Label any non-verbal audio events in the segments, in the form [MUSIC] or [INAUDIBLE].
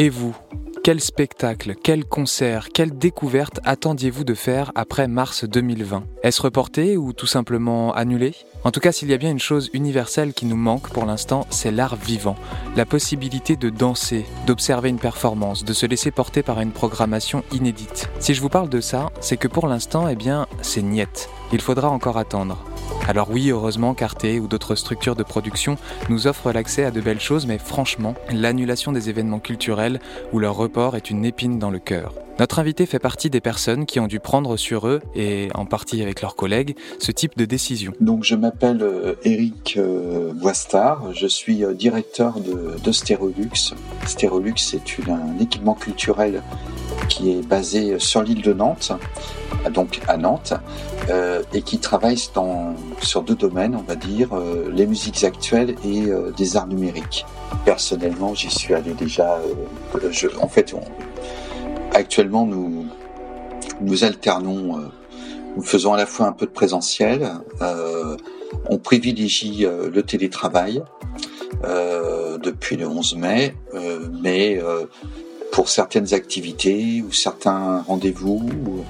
Et vous quel spectacle, quel concert, quelle découverte attendiez-vous de faire après mars 2020 Est-ce reporté ou tout simplement annulé? En tout cas, s'il y a bien une chose universelle qui nous manque pour l'instant, c'est l'art vivant. La possibilité de danser, d'observer une performance, de se laisser porter par une programmation inédite. Si je vous parle de ça, c'est que pour l'instant, eh bien, c'est niette. Il faudra encore attendre. Alors oui, heureusement, Carte ou d'autres structures de production nous offrent l'accès à de belles choses, mais franchement, l'annulation des événements culturels ou leur report est une épine dans le cœur. Notre invité fait partie des personnes qui ont dû prendre sur eux, et en partie avec leurs collègues, ce type de décision. Donc je m'appelle Eric euh, euh, Boistard, je suis euh, directeur de, de Stérolux. Stérolux c'est un équipement culturel qui est basé sur l'île de Nantes, donc à Nantes, euh, et qui travaille sur deux domaines, on va dire, euh, les musiques actuelles et euh, des arts numériques. Personnellement, j'y suis allé déjà. En fait, actuellement, nous nous alternons, nous faisons à la fois un peu de présentiel. on privilégie le télétravail depuis le 11 mai, mais pour certaines activités ou certains rendez-vous.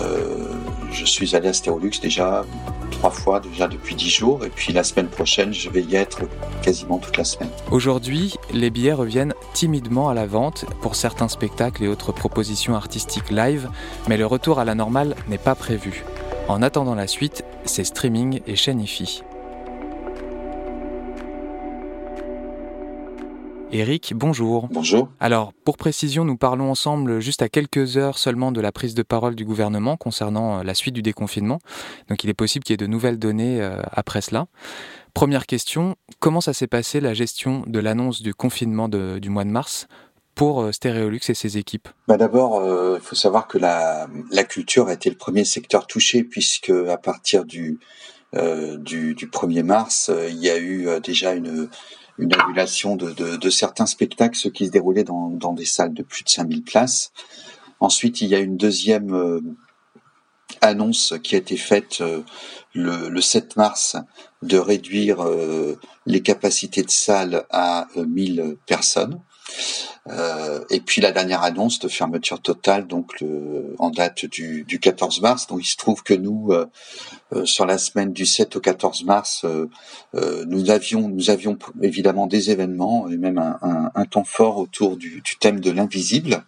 Euh, je suis allé à Stérolux déjà trois fois déjà depuis dix jours et puis la semaine prochaine je vais y être quasiment toute la semaine. Aujourd'hui, les billets reviennent timidement à la vente pour certains spectacles et autres propositions artistiques live, mais le retour à la normale n'est pas prévu. En attendant la suite, c'est streaming et chaîne IFI. Eric, bonjour. Bonjour. Alors, pour précision, nous parlons ensemble juste à quelques heures seulement de la prise de parole du gouvernement concernant euh, la suite du déconfinement. Donc il est possible qu'il y ait de nouvelles données euh, après cela. Première question, comment ça s'est passé la gestion de l'annonce du confinement du mois de mars pour euh, Stéréolux et ses équipes? Bah D'abord, il faut savoir que la, culture a été le premier secteur touché puisque à partir du, du, du 1er mars, il y a eu déjà une une annulation de, certains spectacles, qui se déroulaient dans, des salles de plus de 5000 places. Ensuite, il y a une deuxième euh, annonce qui a été faite euh, le, le, 7 mars de réduire euh, les capacités de salle à 1000 personnes. Euh, et puis la dernière annonce de fermeture totale, donc en date du, du, 14 mars. Donc il se trouve que nous, euh, euh, sur la semaine du 7 au 14 mars, nous avions, nous avions évidemment des événements et même un, temps fort autour du, du thème de l'invisible,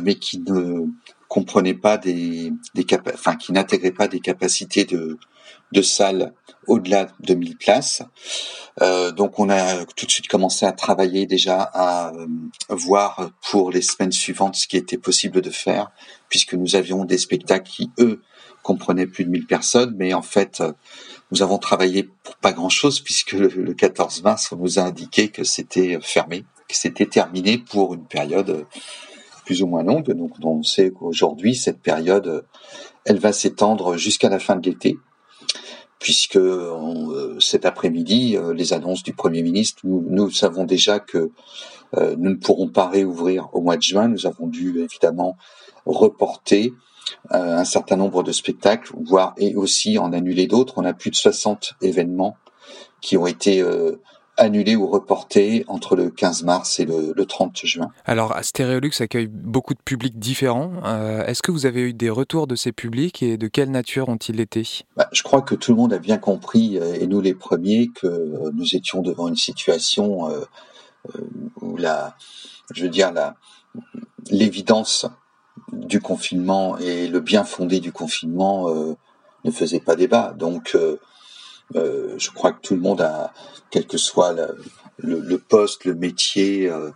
mais qui ne comprenait pas des, des enfin qui n'intégrait pas des capacités de de salles au-delà de 1000 places. Euh, donc on a tout de suite commencé à travailler déjà à euh, voir pour les semaines suivantes ce qui était possible de faire, puisque nous avions des spectacles qui, eux, comprenaient plus de 1000 personnes, mais en fait, euh, nous avons travaillé pour pas grand-chose, puisque le, 14 mars, on nous a indiqué que c'était fermé, que c'était terminé pour une période plus ou moins longue. Donc on sait qu'aujourd'hui, cette période, elle va s'étendre jusqu'à la fin de l'été puisque euh, cet après-midi, euh, les annonces du Premier ministre, nous, savons déjà que euh, nous ne pourrons pas réouvrir au mois de juin. Nous avons dû évidemment reporter un certain nombre de spectacles, voire et aussi en annuler d'autres. On a plus de 60 événements qui ont été annulé ou reporté entre le 15 mars et le, 30 juin. Alors, Stéréolux accueille beaucoup de publics différents. Euh, est-ce que vous avez eu des retours de ces publics et de quelle nature ont-ils été? Bah, Je crois que tout le monde a bien compris, euh, et nous les premiers, que nous étions devant une situation euh, où la, je veux dire, la, l'évidence du confinement et le bien fondé du confinement ne faisaient pas débat. Donc, euh, je crois que tout le monde a, quel que soit le, poste, le métier, euh,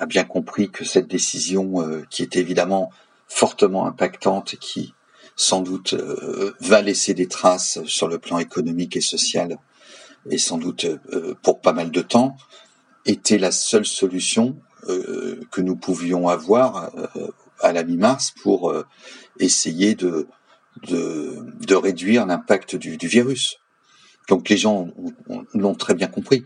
a bien compris que cette décision, euh, qui est évidemment fortement impactante qui sans doute va laisser des traces sur le plan économique et social, et sans doute pour pas mal de temps, était la seule solution que nous pouvions avoir à la mi-mars pour essayer de, de, réduire l'impact du virus. Donc les gens l'ont très bien compris.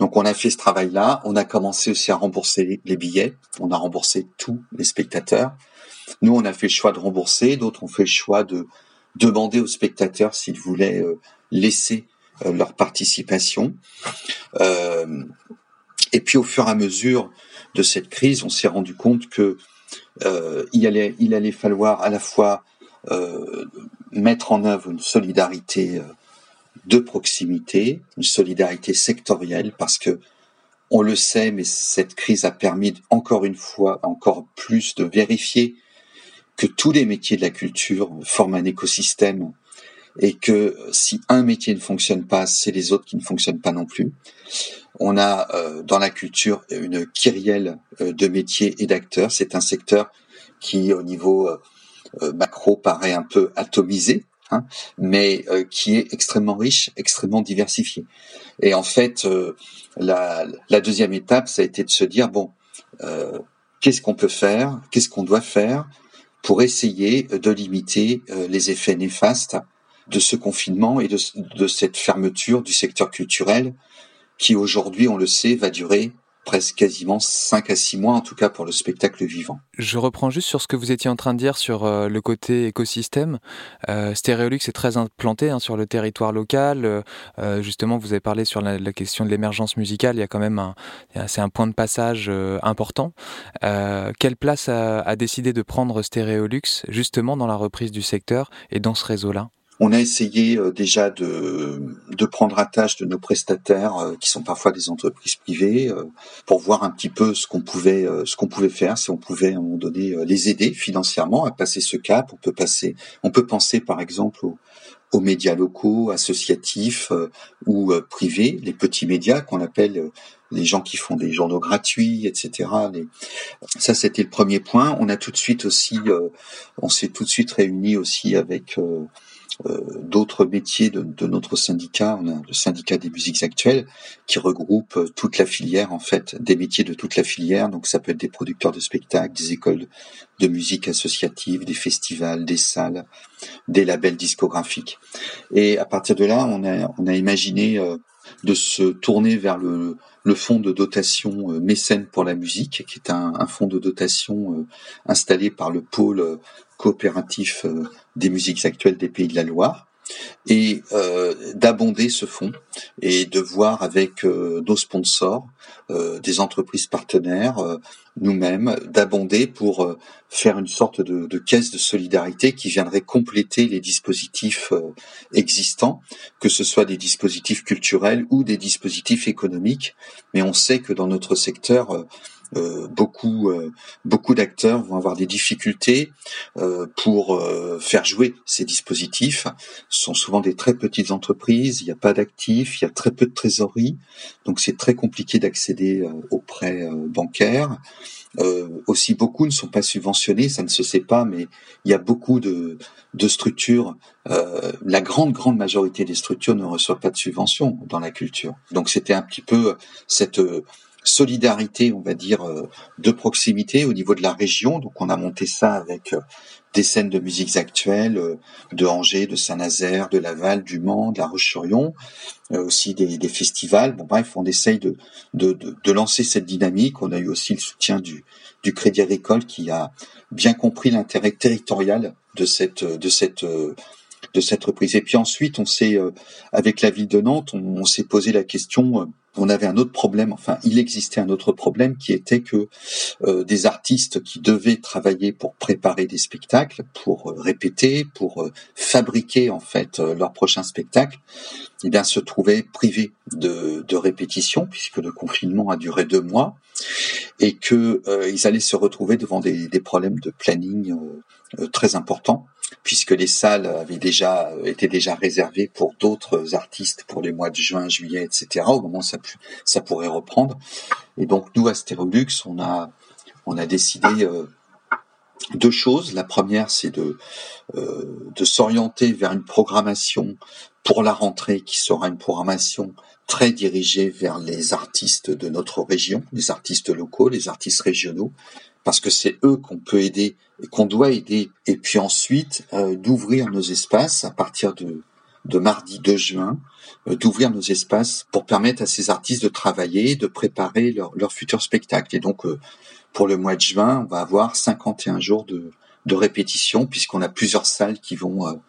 Donc on a fait ce travail-là, on a commencé aussi à rembourser les billets, on a remboursé tous les spectateurs. Nous, on a fait le choix de rembourser, d'autres ont fait le choix de demander aux spectateurs s'ils voulaient euh, laisser euh, leur participation. Euh, et puis au fur et à mesure de cette crise, on s'est rendu compte que il allait falloir à la fois mettre en œuvre une solidarité de proximité, une solidarité sectorielle, parce que on le sait, mais cette crise a permis encore une fois, encore plus, de vérifier que tous les métiers de la culture forment un écosystème et que si un métier ne fonctionne pas, c'est les autres qui ne fonctionnent pas non plus. On a euh, dans la culture une kyrielle euh, de métiers et d'acteurs. C'est un secteur qui, au niveau euh, macro, paraît un peu atomisé, hein, mais qui est extrêmement riche, extrêmement diversifié. Et en fait, la, la, deuxième étape, ça a été de se dire bon, qu'est-ce qu'on peut faire, qu'est-ce qu'on doit faire pour essayer de limiter les effets néfastes de ce confinement et de cette fermeture du secteur culturel qui aujourd'hui, on le sait, va durer presque quasiment 5 à 6 mois, en tout cas pour le spectacle vivant. Je reprends juste sur ce que vous étiez en train de dire sur euh, le côté écosystème. Euh, Stéréolux est très implanté hein, sur le territoire local. Euh, justement, vous avez parlé sur la, question de l'émergence musicale. Il y a quand même un, c'est un point de passage euh, important. quelle place a, a décidé de prendre Stéréolux justement dans la reprise du secteur et dans ce réseau-là? On a essayé euh, déjà de, de prendre à tâche de nos prestataires, euh, qui sont parfois des entreprises privées, euh, pour voir un petit peu ce qu'on pouvait, ce qu'on pouvait faire, si on pouvait à un moment donné les aider financièrement à passer ce cap. On peut passer, on peut penser par exemple aux, aux médias locaux, associatifs ou privés, les petits médias qu'on appelle les gens qui font des journaux gratuits, etc. Ça, c'était le premier point. On a tout de suite aussi, on s'est tout de suite réunis aussi avec d'autres métiers de, notre syndicat. On a le syndicat des musiques actuelles qui regroupe euh, toute la filière en fait, des métiers de toute la filière. Donc ça peut être des producteurs de spectacles, des écoles de musique associative, des festivals, des salles, des labels discographiques. Et à partir de là, on a, imaginé euh, de se tourner vers le, le fonds de dotation mécène pour la musique, qui est un fonds de dotation installé par le pôle coopératif euh, des musiques actuelles des Pays de la Loire et euh, d'abonder ce fonds et de voir avec euh, nos sponsors, des entreprises partenaires, nous-mêmes, d'abonder pour faire une sorte de, de, caisse de solidarité qui viendrait compléter les dispositifs existants, que ce soit des dispositifs culturels ou des dispositifs économiques. Mais on sait que dans notre secteur, euh, beaucoup euh, beaucoup d'acteurs vont avoir des difficultés euh, pour faire jouer ces dispositifs. Ce sont souvent des très petites entreprises, il n'y a pas d'actifs, il y a très peu de trésorerie, donc c'est très compliqué d'accéder aux prêts bancaires. aussi, beaucoup ne sont pas subventionnés, ça ne se sait pas, mais il y a beaucoup de, de structures. la grande grande majorité des structures ne reçoivent pas de subventions dans la culture. Donc c'était un petit peu cette solidarité, on va dire, euh, de proximité au niveau de la région. Donc on a monté ça avec euh, des scènes de musiques actuelles euh, de Angers, de Saint-Nazaire, de Laval, du Mans, de La Roche-sur-Yon, aussi des, des, festivals. Bon bref, on essaye de, de, de, de, lancer cette dynamique. On a eu aussi le soutien du, du Crédit Agricole qui a bien compris l'intérêt territorial de cette de cette de cette reprise. Et puis ensuite, on s'est avec la ville de Nantes, on, on s'est posé la question on avait un autre problème, enfin il existait un autre problème qui était que euh, des artistes qui devaient travailler pour préparer des spectacles, pour euh, répéter, pour euh, fabriquer en fait leur prochain spectacle, eh bien se trouvaient privés de, de répétition puisque le confinement a duré deux mois et que ils allaient se retrouver devant des, problèmes de planning très importants puisque les salles avaient déjà étaient déjà réservées pour d'autres artistes pour les mois de juin, juillet, etc. Au moment ça, ça pourrait reprendre. Et donc nous à on a on a décidé euh, deux choses. La première, c'est de euh, de s'orienter vers une programmation pour la rentrée qui sera une programmation très dirigée vers les artistes de notre région, les artistes locaux, les artistes régionaux, parce que c'est eux qu'on peut aider et qu'on doit aider. Et puis ensuite, euh, d'ouvrir nos espaces à partir de, de mardi 2 juin, euh, d'ouvrir nos espaces pour permettre à ces artistes de travailler, de préparer leur, leur futur spectacle. Et donc, euh, pour le mois de juin, on va avoir 51 jours de, de répétition puisqu'on a plusieurs salles qui vont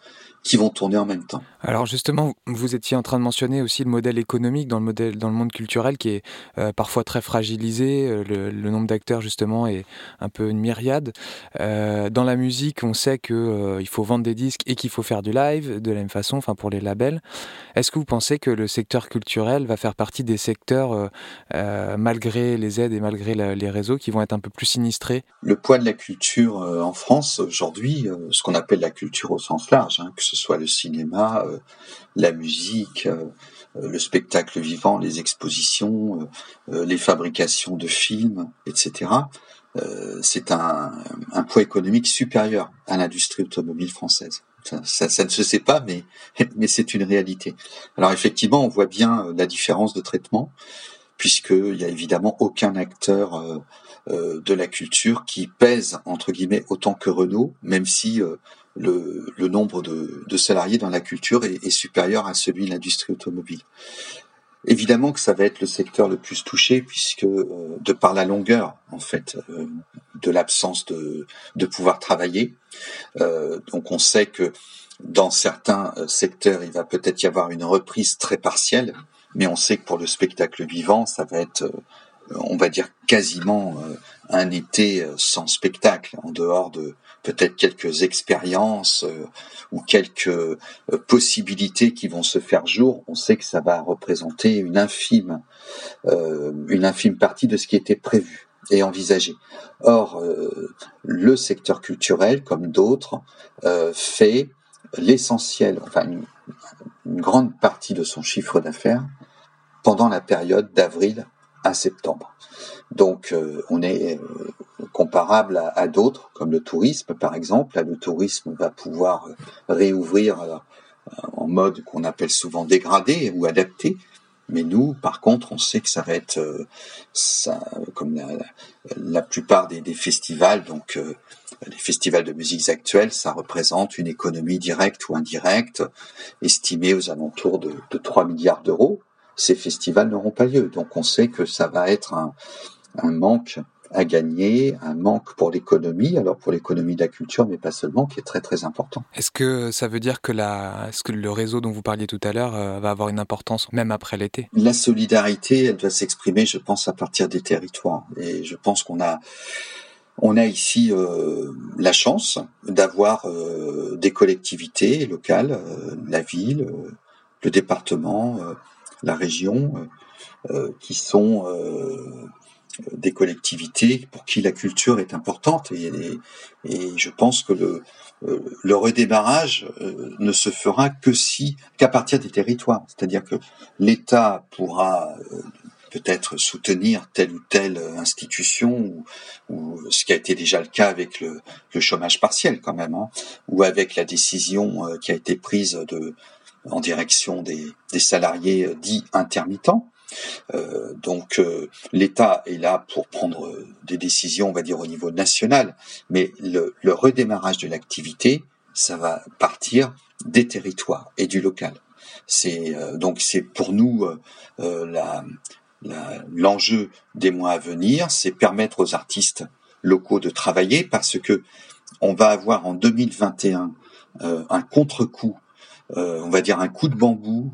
qui vont tourner en même temps. Alors justement, vous étiez en train de mentionner aussi le modèle économique dans le modèle dans le monde culturel qui est euh, parfois très fragilisé. Euh, le, nombre d'acteurs justement est un peu une myriade. Euh, dans la musique, on sait que il faut vendre des disques et qu'il faut faire du live de la même façon, enfin pour les labels. Est-ce que vous pensez que le secteur culturel va faire partie des secteurs malgré les aides et malgré les réseaux qui vont être un peu plus sinistrés? Le poids de la culture en France aujourd'hui, ce qu'on appelle la culture au sens large, hein, que ce soit le cinéma, euh, la musique, euh, euh, le spectacle vivant, les expositions, les fabrications de films, etc. c'est un, poids économique supérieur à l'industrie automobile française. Ça, ne se sait pas, mais, [LAUGHS] mais c'est une réalité. Alors effectivement, on voit bien la différence de traitement, puisqu'il n'y a évidemment aucun acteur de la culture qui pèse, entre guillemets, autant que Renault, même si le, le nombre de, de, salariés dans la culture est, est supérieur à celui de l'industrie automobile. Évidemment que ça va être le secteur le plus touché puisque euh, de par la longueur en fait euh, de l'absence de, de pouvoir travailler, euh, donc on sait que dans certains secteurs il va peut-être y avoir une reprise très partielle, mais on sait que pour le spectacle vivant ça va être on va dire quasiment un été sans spectacle en dehors de peut-être quelques expériences euh, ou quelques euh, possibilités qui vont se faire jour, on sait que ça va représenter une infime, euh, une infime partie de ce qui était prévu et envisagé. Or, le secteur culturel, comme d'autres, fait l'essentiel, enfin une grande partie de son chiffre d'affaires pendant la période d'avril à septembre. Donc on est comparable à, d'autres, comme le tourisme par exemple. Là, le tourisme va pouvoir euh, réouvrir euh, en mode qu'on appelle souvent dégradé ou adapté. Mais nous, par contre, on sait que ça va être euh, comme la, plupart des, festivals, donc les festivals de musique actuels, ça représente une économie directe ou indirecte estimée aux alentours de, de 3 milliards d'euros. Ces festivals n'auront pas lieu, donc on sait que ça va être un, un manque à gagner, un manque pour l'économie, alors pour l'économie de la culture, mais pas seulement, qui est très très important. Est-ce que ça veut dire que, la, est-ce que le réseau dont vous parliez tout à l'heure euh, va avoir une importance même après l'été? La solidarité, elle doit s'exprimer, je pense, à partir des territoires. Et je pense qu'on a on a ici euh, la chance d'avoir euh, des collectivités locales, la ville, le département, la région, qui sont des collectivités pour qui la culture est importante. Et, je pense que le, euh, le redémarrage euh, ne se fera que si qu'à partir des territoires, c'est-à-dire que l'État pourra euh, peut-être soutenir telle ou telle institution ou, ce qui a été déjà le cas avec le, le chômage partiel quand même, hein, ou avec la décision qui a été prise de en direction des, des salariés dits intermittents. Euh, donc euh, l'État est là pour prendre euh, des décisions, on va dire au niveau national, mais le, redémarrage de l'activité, ça va partir des territoires et du local. C'est donc c'est pour nous l'enjeu des mois à venir, c'est permettre aux artistes locaux de travailler parce que on va avoir en 2021 un contre-coup, on va dire un coup de bambou,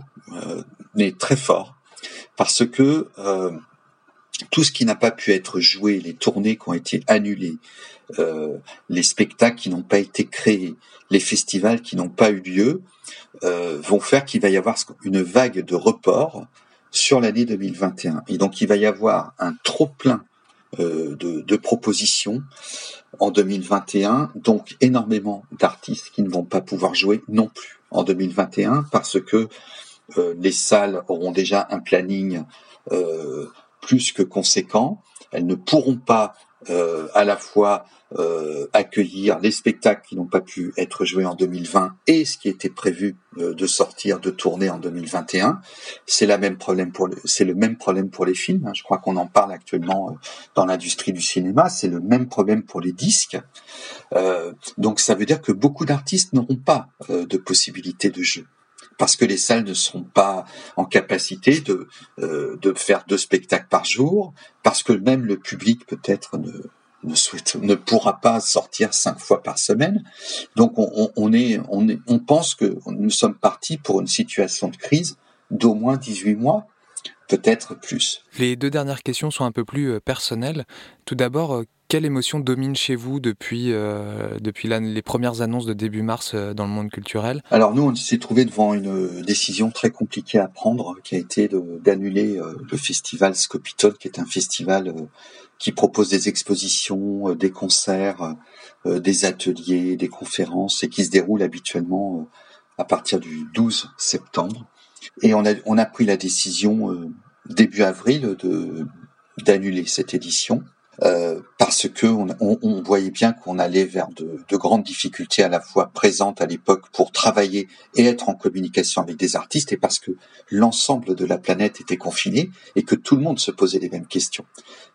mais très fort, parce que euh, tout ce qui n'a pas pu être joué, les tournées qui ont été annulées, euh, les spectacles qui n'ont pas été créés, les festivals qui n'ont pas eu lieu, euh, vont faire qu'il va y avoir une vague de report sur l'année 2021. Et donc il va y avoir un trop plein de, de, propositions en 2021, donc énormément d'artistes qui ne vont pas pouvoir jouer non plus en 2021 parce que euh, les salles auront déjà un planning euh, plus que conséquent. Elles ne pourront pas euh, à la fois accueillir les spectacles qui n'ont pas pu être joués en 2020 et ce qui était prévu de sortir, de tourner en 2021. C'est le même problème pour les films. Hein. Je crois qu'on en parle actuellement dans l'industrie du cinéma. C'est le même problème pour les disques. donc ça veut dire que beaucoup d'artistes n'auront pas de possibilité de jeu parce que les salles ne seront pas en capacité de, euh, de faire deux spectacles par jour, parce que même le public peut-être ne, ne souhaite, ne pourra pas sortir cinq fois par semaine. Donc on, on, est, on, est, on pense que nous sommes partis pour une situation de crise d'au moins 18 mois, peut-être plus. Les deux dernières questions sont un peu plus euh, personnelles. Tout d'abord, euh, quelle émotion domine chez vous depuis, euh, depuis les premières annonces de début mars dans le monde culturel? Alors nous, on s'est trouvé devant une décision très compliquée à prendre, qui a été d'annuler le festival Scopitone, qui est un festival qui propose des expositions, des concerts, des ateliers, des conférences, et qui se déroule habituellement à partir du 12 septembre. Et on a, on a pris la décision euh, début avril de d'annuler cette édition euh, parce que on, voyait bien qu'on allait vers de, de, grandes difficultés à la fois présentes à l'époque pour travailler et être en communication avec des artistes et parce que l'ensemble de la planète était confiné et que tout le monde se posait les mêmes questions.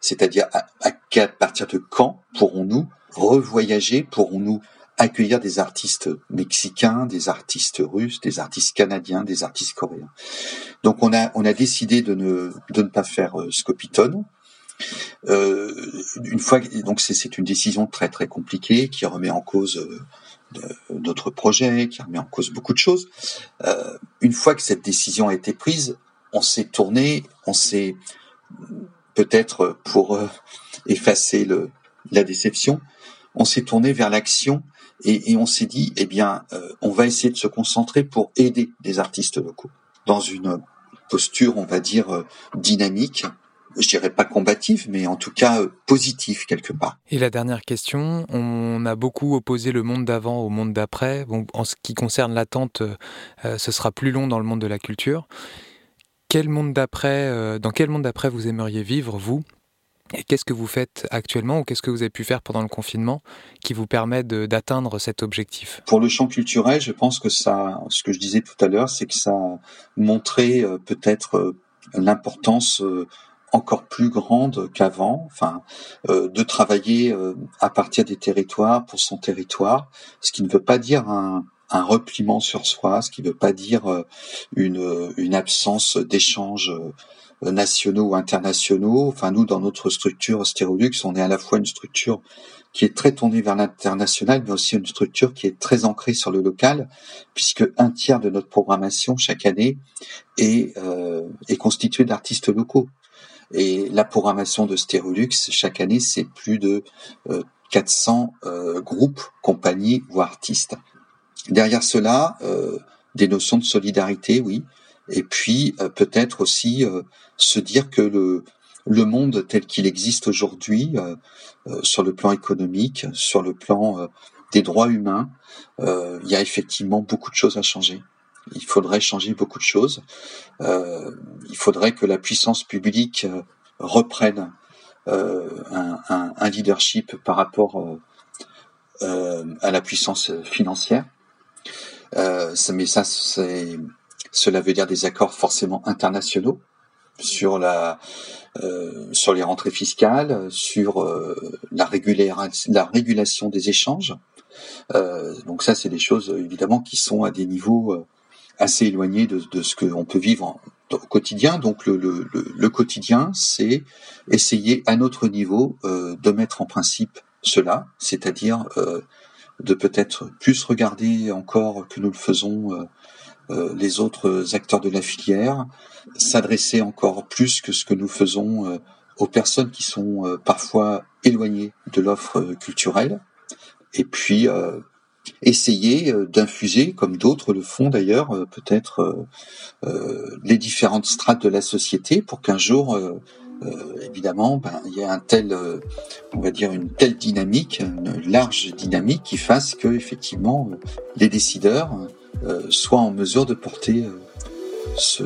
C'est-à-dire à, à partir de quand pourrons-nous revoyager, pourrons-nous accueillir des artistes mexicains, des artistes russes, des artistes canadiens, des artistes coréens. Donc on a on a décidé de ne de ne pas faire euh, Scopitone. Euh, une fois donc c'est une décision très très compliquée qui remet en cause euh, d'autres projets, qui remet en cause beaucoup de choses. Euh, une fois que cette décision a été prise, on s'est tourné, on s'est peut-être pour euh, effacer le, la déception, on s'est tourné vers l'action et, on s'est dit, eh bien, euh, on va essayer de se concentrer pour aider des artistes locaux dans une posture, on va dire, euh, dynamique, je dirais pas combative, mais en tout cas euh, positive quelque part. Et la dernière question, on a beaucoup opposé le monde d'avant au monde d'après. En ce qui concerne l'attente, ce sera plus long dans le monde de la culture. Quel monde d'après, dans quel monde d'après vous aimeriez vivre, vous? Et qu'est-ce que vous faites actuellement ou qu'est-ce que vous avez pu faire pendant le confinement qui vous permet d'atteindre cet objectif? Pour le champ culturel, je pense que ça, ce que je disais tout à l'heure, c'est que ça a montré euh, peut-être euh, l'importance euh, encore plus grande qu'avant, enfin, de travailler à partir des territoires pour son territoire, ce qui ne veut pas dire un, un repliement sur soi, ce qui ne veut pas dire une, une absence d'échange nationaux ou internationaux. Enfin, nous, dans notre structure Stérolux, on est à la fois une structure qui est très tournée vers l'international, mais aussi une structure qui est très ancrée sur le local, puisque un tiers de notre programmation chaque année est, euh, est constituée d'artistes locaux. Et la programmation de Stérolux, chaque année, c'est plus de 400 euh, euh, groupes, compagnies ou artistes. Derrière cela, euh, des notions de solidarité, oui, et puis euh, peut-être aussi euh, se dire que le, le monde tel qu'il existe aujourd'hui, euh, sur le plan économique, sur le plan des droits humains, il y a effectivement beaucoup de choses à changer. Il faudrait changer beaucoup de choses. il faudrait que la puissance publique reprenne un, un, un, leadership par rapport à la puissance financière. mais ça, c'est cela veut dire des accords forcément internationaux sur la euh, sur les rentrées fiscales, sur euh, la, la régulation des échanges. Euh, donc ça, c'est des choses évidemment qui sont à des niveaux assez éloignés de, de ce qu'on peut vivre au quotidien. Donc le, le, le quotidien, c'est essayer à notre niveau de mettre en principe cela, c'est-à-dire de peut-être plus regarder encore que nous le faisons les autres acteurs de la filière, s'adresser encore plus que ce que nous faisons euh, aux personnes qui sont euh, parfois éloignées de l'offre culturelle, et puis essayer d'infuser, comme d'autres le font d'ailleurs, peut-être les différentes strates de la société pour qu'un jour, évidemment, ben, il y ait un tel, on va dire une telle dynamique, une large dynamique qui fasse que effectivement les décideurs euh, soit en mesure de porter euh, ce,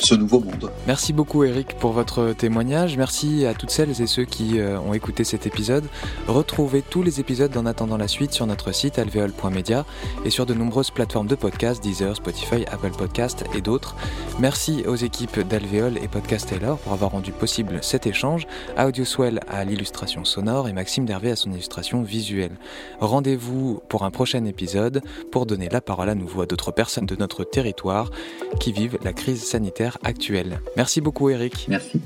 ce nouveau monde. Merci beaucoup Eric pour votre témoignage. Merci à toutes celles et ceux qui euh, ont écouté cet épisode. Retrouvez tous les épisodes en attendant la suite sur notre site alveol.media et sur de nombreuses plateformes de podcasts, Deezer, Spotify, Apple Podcast et d'autres. Merci aux équipes d'Alveol et Podcast Taylor pour avoir rendu possible cet échange, à Audioswell à l'illustration sonore et Maxime Dervé à son illustration visuelle. Rendez-vous pour un prochain épisode pour donner la parole à nouveau à d'autres personnes de notre territoire qui vivent la crise sanitaire actuelle. Merci beaucoup Eric. Merci.